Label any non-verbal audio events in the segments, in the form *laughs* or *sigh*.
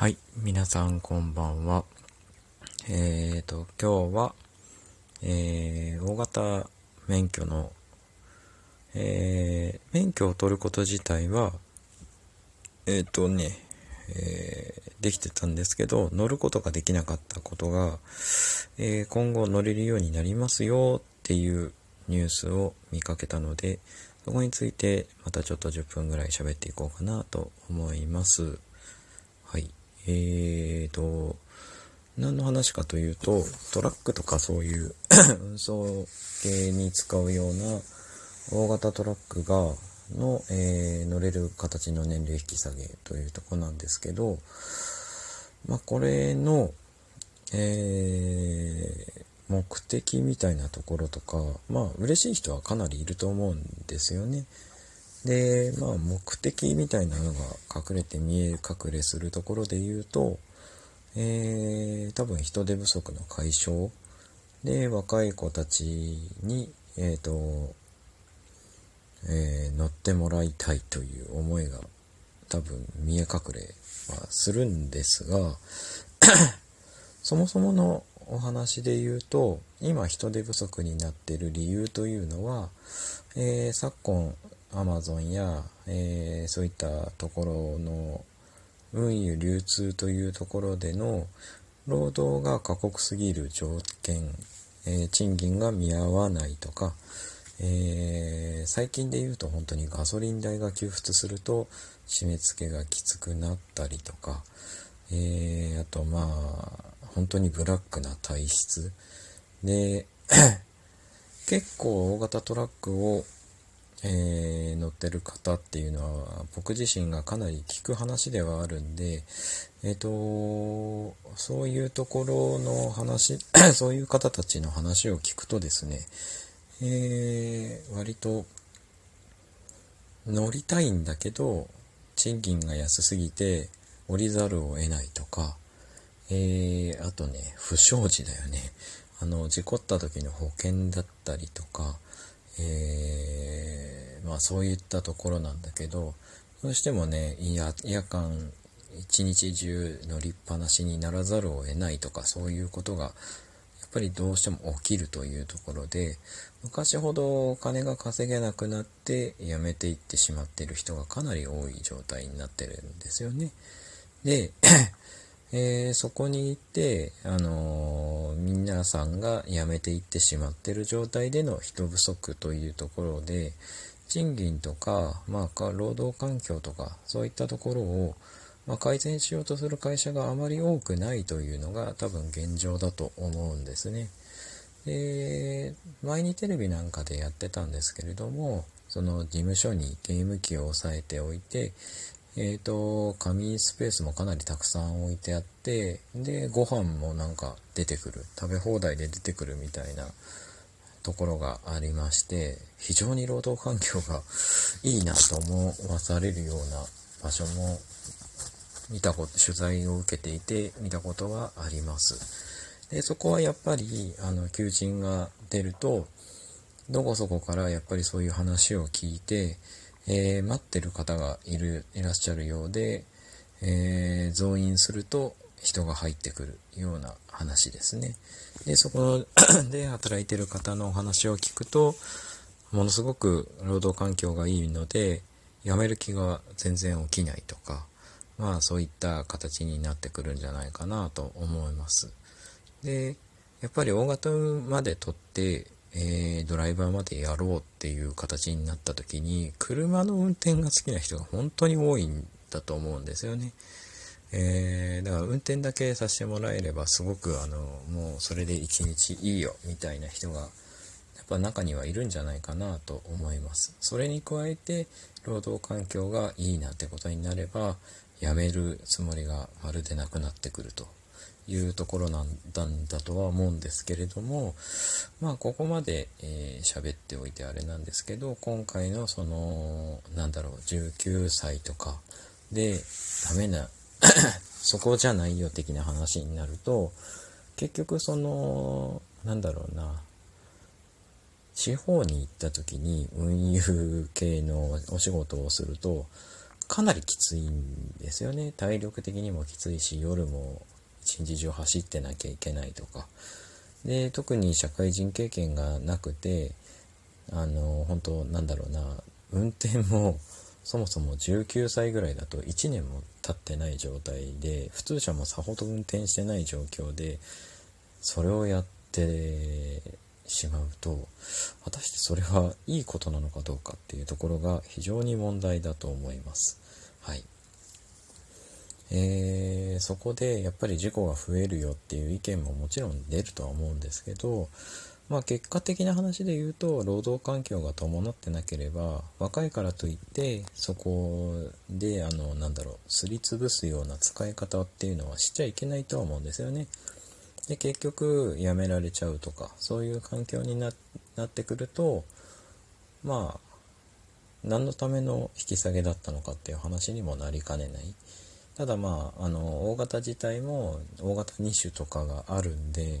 はい、皆さんこんばんは。えーと、今日は、えー、大型免許の、えー、免許を取ること自体は、えっ、ー、とね、えー、できてたんですけど、乗ることができなかったことが、えー、今後乗れるようになりますよっていうニュースを見かけたので、そこについてまたちょっと10分ぐらい喋っていこうかなと思います。はい。えーと、何の話かというと、トラックとかそういう *coughs* 運送系に使うような大型トラックが、の、えー、乗れる形の年齢引き下げというとこなんですけど、まあ、これの、えー、目的みたいなところとか、まあ、嬉しい人はかなりいると思うんですよね。で、まあ、目的みたいなのが隠れて見え隠れするところで言うと、えー、多分人手不足の解消で、若い子たちに、えっ、ー、と、えー、乗ってもらいたいという思いが多分見え隠れはするんですが、*coughs* そもそものお話で言うと、今人手不足になっている理由というのは、えー、昨今アマゾンや、えー、そういったところの運輸流通というところでの労働が過酷すぎる条件、えー、賃金が見合わないとか、えー、最近で言うと本当にガソリン代が給付すると締め付けがきつくなったりとか、えー、あとまあ本当にブラックな体質。で *coughs* 結構大型トラックをえー、乗ってる方っていうのは僕自身がかなり聞く話ではあるんで、えっ、ー、と、そういうところの話、*coughs* そういう方たちの話を聞くとですね、えー、割と乗りたいんだけど、賃金が安すぎて降りざるを得ないとか、えー、あとね、不祥事だよね。あの、事故った時の保険だったりとか、えー、まあそういったところなんだけど、どうしてもね、夜夜間一日中乗りっぱなしにならざるを得ないとかそういうことがやっぱりどうしても起きるというところで昔ほどお金が稼げなくなって辞めていってしまっている人がかなり多い状態になってるんですよね。で、えー、そこに行って、あのー、皆さんが辞めていってしまってる状態での人不足というところで、賃金とか、まあ、労働環境とか、そういったところを、まあ、改善しようとする会社があまり多くないというのが多分現状だと思うんですね。で、前にテレビなんかでやってたんですけれども、その事務所にゲーム機を押さえておいて、えっ、ー、と、紙スペースもかなりたくさん置いてあって、で、ご飯もなんか出てくる、食べ放題で出てくるみたいなところがありまして、非常に労働環境がいいなと思わされるような場所も見たこと、取材を受けていて見たことはあります。で、そこはやっぱり、あの、求人が出ると、どこそこからやっぱりそういう話を聞いて、えー、待ってる方がいる、いらっしゃるようで、えー、増員すると人が入ってくるような話ですね。で、そこ *coughs* で働いてる方のお話を聞くと、ものすごく労働環境がいいので、辞める気が全然起きないとか、まあそういった形になってくるんじゃないかなと思います。で、やっぱり大型まで取ってえー、ドライバーまでやろうっていう形になった時に、車の運転が好きな人が本当に多いんだと思うんですよね。えー、だから運転だけさせてもらえればすごくあの、もうそれで一日いいよみたいな人が、やっぱ中にはいるんじゃないかなと思います。それに加えて、労働環境がいいなってことになれば、辞めるつもりがまるでなくなってくるというところなんだとは思うんですけれども、まあ、ここまで喋、えー、っておいてあれなんですけど、今回のその、なんだろう、19歳とかでダメな *coughs* そこじゃないよ的な話になると、結局その、なんだろうな、地方に行った時に運輸系のお仕事をすると、かなりきついんですよね。体力的にもきついし、夜も一日中走ってなきゃいけないとか。で、特に社会人経験がなくて、あの、本当なんだろうな、運転もそもそも19歳ぐらいだと1年も経ってない状態で、普通車もさほど運転してない状況で、それをやってしまうと、果たしてそれはいいことなのかどうかっていうところが非常に問題だと思います。はい。えー、そこでやっぱり事故が増えるよっていう意見ももちろん出るとは思うんですけど、まあ結果的な話で言うと労働環境が伴ってなければ若いからといってそこであのなんだろうすりつぶすような使い方っていうのはしちゃいけないとは思うんですよね。で結局やめられちゃうとかそういう環境になってくるとまあ何のための引き下げだったのかっていう話にもなりかねないただまああの大型自体も大型2種とかがあるんで、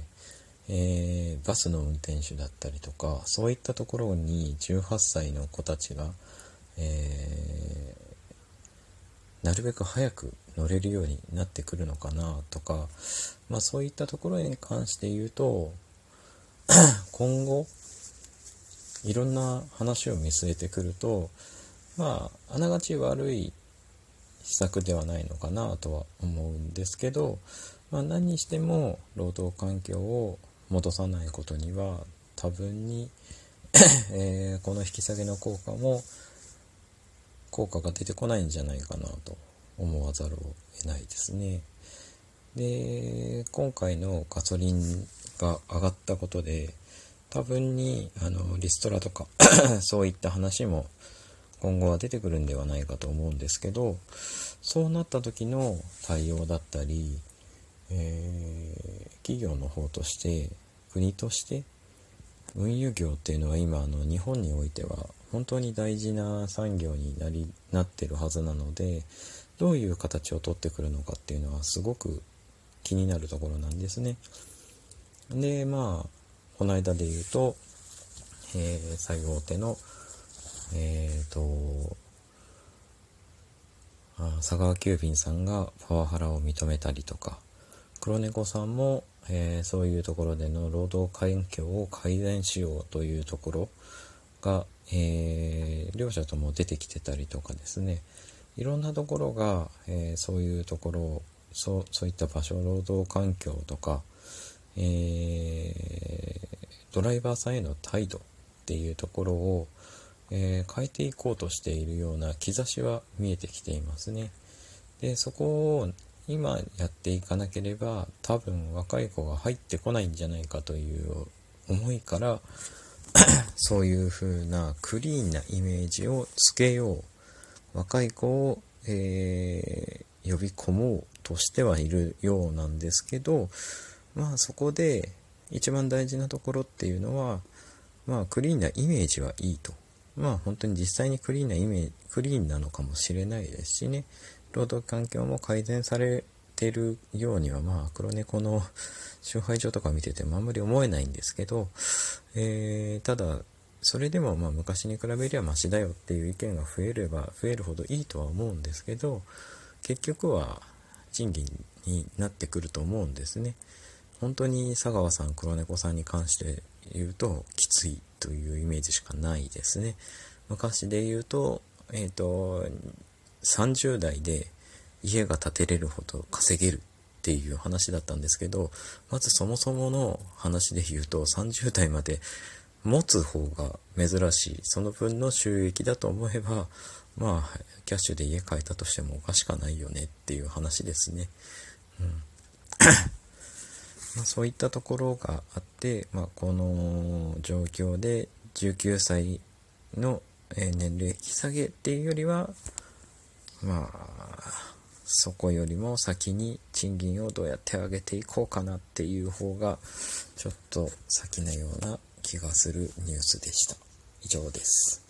えー、バスの運転手だったりとかそういったところに18歳の子たちが、えー、なるべく早く乗れるようになってくるのかなとか、まあそういったところに関して言うと、*coughs* 今後、いろんな話を見据えてくると、まあ、あながち悪い施策ではないのかなとは思うんですけど、まあ、何にしても労働環境を戻さないことには多分に *laughs* えー、この引き下げの効果も効果が出てこないんじゃないかなと思わざるを得ないですね。で、今回のガソリンが上がったことで、多分にあのリストラとか *coughs* そういった話も今後は出てくるんではないかと思うんですけどそうなった時の対応だったり、えー、企業の方として国として運輸業っていうのは今あの日本においては本当に大事な産業になりなってるはずなのでどういう形をとってくるのかっていうのはすごく気になるところなんですね。で、まあ、この間で言うと、えー、最大手の、えっ、ー、と、佐川急便さんがパワハラを認めたりとか、黒猫さんも、えー、そういうところでの労働環境を改善しようというところが、えー、両者とも出てきてたりとかですね、いろんなところが、えー、そういうところをそうそういった場所労働環境とか、えー、ドライバーさんへの態度っていうところを、えー、変えていこうとしているような兆しは見えてきていますね。でそこを今やっていかなければ多分若い子が入ってこないんじゃないかという思いから *clears throat* そういう風なクリーンなイメージをつけよう若い子を、えー、呼び込もうとしてはいるようなんですけど、まあそこで一番大事なところっていうのは、まあクリーンなイメージはいいと。まあ本当に実際にクリーンなイメージ、クリーンなのかもしれないですしね、労働環境も改善されてるようには、まあ黒猫の集配所とか見ててもあんまり思えないんですけど、えー、ただそれでもまあ昔に比べりゃマシだよっていう意見が増えれば増えるほどいいとは思うんですけど結局は賃金になってくると思うんですね。本当に佐川さん黒猫さんに関して言うときついというイメージしかないですね。昔で言うと,、えー、と30代で家が建てれるほど稼げるっていう話だったんですけどまずそもそもの話で言うと30代まで持つ方が珍しい。その分の収益だと思えば、まあ、キャッシュで家買えたとしてもおかしくないよねっていう話ですね。うん。まあ、そういったところがあって、まあ、この状況で19歳の年齢引き下げっていうよりは、まあ、そこよりも先に賃金をどうやって上げていこうかなっていう方が、ちょっと先のような気がするニュースでした。以上です。